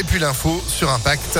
Et puis l'info sur Impact.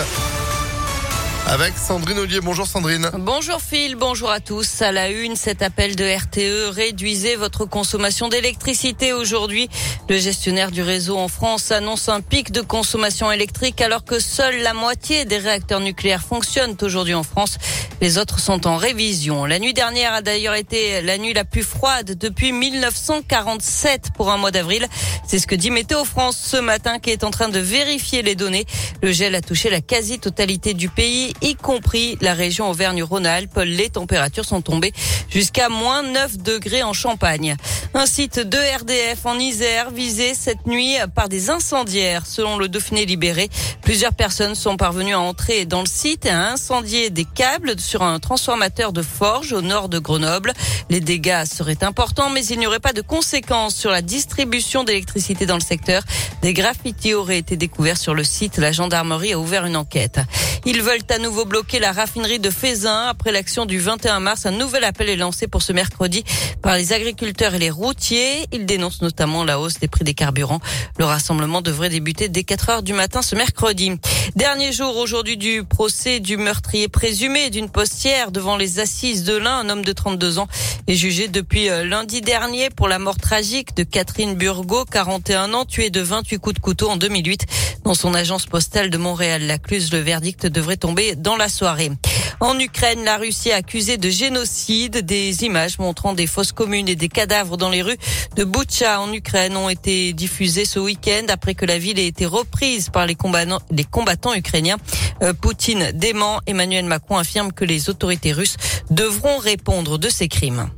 Avec Sandrine Ollier. Bonjour Sandrine. Bonjour Phil, bonjour à tous. À la une, cet appel de RTE, réduisez votre consommation d'électricité aujourd'hui. Le gestionnaire du réseau en France annonce un pic de consommation électrique alors que seule la moitié des réacteurs nucléaires fonctionnent aujourd'hui en France. Les autres sont en révision. La nuit dernière a d'ailleurs été la nuit la plus froide depuis 1947 pour un mois d'avril. C'est ce que dit Météo France ce matin qui est en train de vérifier les données. Le gel a touché la quasi-totalité du pays, y compris la région Auvergne-Rhône-Alpes. Les températures sont tombées jusqu'à moins 9 degrés en Champagne. Un site de RDF en Isère visé cette nuit par des incendiaires. Selon le Dauphiné libéré, plusieurs personnes sont parvenues à entrer dans le site et à incendier des câbles sur un transformateur de forge au nord de Grenoble. Les dégâts seraient importants, mais il n'y aurait pas de conséquences sur la distribution d'électricité dans le secteur. Des graffitis auraient été découverts sur le site. La gendarmerie a ouvert une enquête. Ils veulent à nouveau bloquer la raffinerie de Fézin. Après l'action du 21 mars, un nouvel appel est lancé pour ce mercredi par les agriculteurs et les routiers. Ils dénoncent notamment la hausse des prix des carburants. Le rassemblement devrait débuter dès 4 heures du matin ce mercredi. Dernier jour aujourd'hui du procès du meurtrier présumé d'une postière devant les assises de l'Ain. Un homme de 32 ans est jugé depuis euh, lundi dernier pour la mort tragique de Catherine Burgot, 41 ans, tuée de 28 coups de couteau en 2008 dans son agence postale de Montréal-Lacluse. Le verdict devrait tomber dans la soirée. En Ukraine, la Russie a accusé de génocide. Des images montrant des fosses communes et des cadavres dans les rues de Butcha en Ukraine ont été diffusées ce week-end après que la ville ait été reprise par les combattants, les combattants ukrainiens. Euh, Poutine dément. Emmanuel Macron affirme que les autorités russes devront répondre de ces crimes.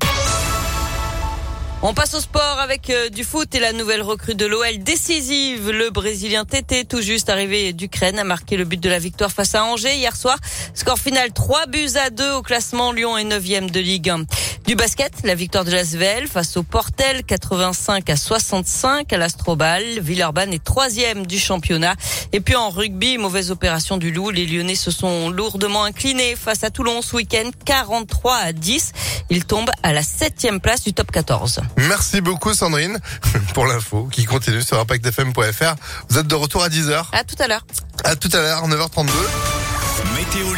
On passe au sport avec euh, du foot et la nouvelle recrue de l'OL décisive. Le Brésilien Tété, tout juste arrivé d'Ukraine, a marqué le but de la victoire face à Angers hier soir. Score final 3 buts à 2 au classement. Lyon est 9e de Ligue 1. Du basket, la victoire de l'Asvel face au Portel 85 à 65 à l'Astrobal. Villeurbanne est troisième du championnat. Et puis en rugby, mauvaise opération du Loup. Les Lyonnais se sont lourdement inclinés face à Toulon ce week-end 43 à 10. Ils tombent à la septième place du top 14. Merci beaucoup Sandrine pour l'info qui continue sur impactfm.fr. Vous êtes de retour à 10h. À tout à l'heure. À tout à l'heure, 9h32. Météo